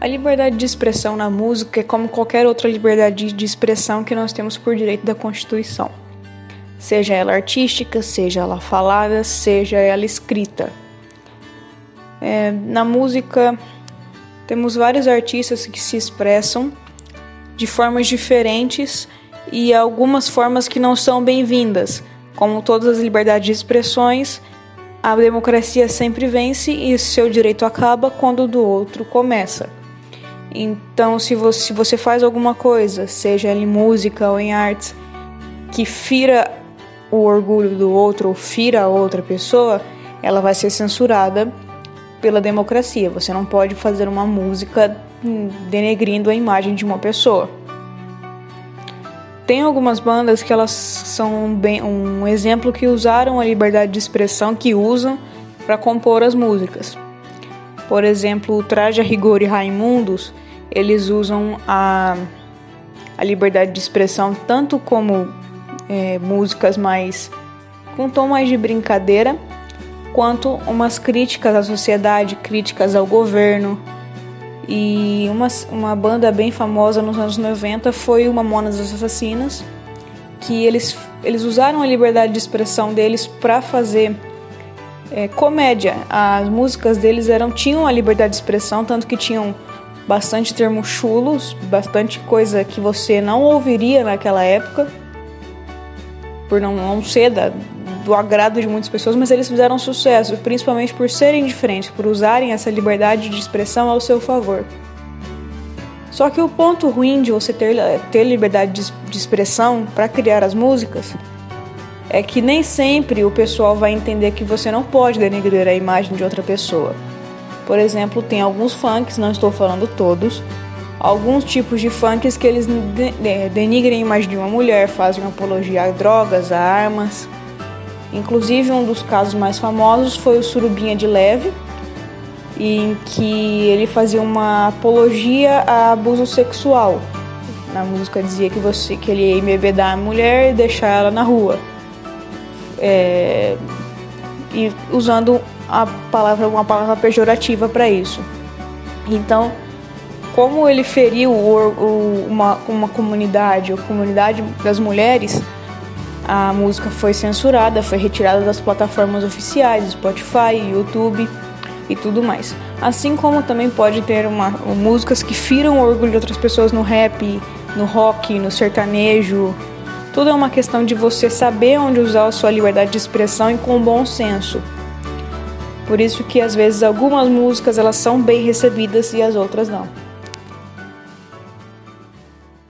A liberdade de expressão na música é como qualquer outra liberdade de expressão que nós temos por direito da Constituição. Seja ela artística, seja ela falada, seja ela escrita. É, na música, temos vários artistas que se expressam de formas diferentes e algumas formas que não são bem-vindas. Como todas as liberdades de expressões, a democracia sempre vence e seu direito acaba quando o do outro começa. Então, se você, se você faz alguma coisa, seja em música ou em artes, que fira o orgulho do outro ou fira a outra pessoa, ela vai ser censurada pela democracia. Você não pode fazer uma música denegrindo a imagem de uma pessoa. Tem algumas bandas que elas são bem um exemplo que usaram a liberdade de expressão que usam para compor as músicas. Por exemplo, o Traje a Rigor e Raimundos, eles usam a, a liberdade de expressão tanto como é, músicas mais com tom mais de brincadeira, quanto umas críticas à sociedade, críticas ao governo. E uma, uma banda bem famosa nos anos 90 foi o Mamonas Assassinas, que eles, eles usaram a liberdade de expressão deles para fazer é, comédia. As músicas deles eram tinham a liberdade de expressão, tanto que tinham bastante termos chulos, bastante coisa que você não ouviria naquela época, por não, não ser da, do agrado de muitas pessoas, mas eles fizeram sucesso, principalmente por serem diferentes, por usarem essa liberdade de expressão ao seu favor. Só que o ponto ruim de você ter, ter liberdade de, de expressão para criar as músicas é que nem sempre o pessoal vai entender que você não pode denegrir a imagem de outra pessoa. Por exemplo, tem alguns funks, não estou falando todos, alguns tipos de funks que eles denigrem a imagem de uma mulher, fazem apologia a drogas, a armas. Inclusive, um dos casos mais famosos foi o Surubinha de Leve, em que ele fazia uma apologia a abuso sexual. Na música dizia que você que ele ia embebedar a mulher e deixar ela na rua. É, e usando a palavra, uma palavra pejorativa para isso. Então, como ele feriu o, o, uma, uma comunidade, a comunidade das mulheres, a música foi censurada, foi retirada das plataformas oficiais, Spotify, YouTube e tudo mais. Assim como também pode ter uma, músicas que firam o orgulho de outras pessoas no rap, no rock, no sertanejo. Tudo é uma questão de você saber onde usar a sua liberdade de expressão e com bom senso. Por isso que às vezes algumas músicas elas são bem recebidas e as outras não.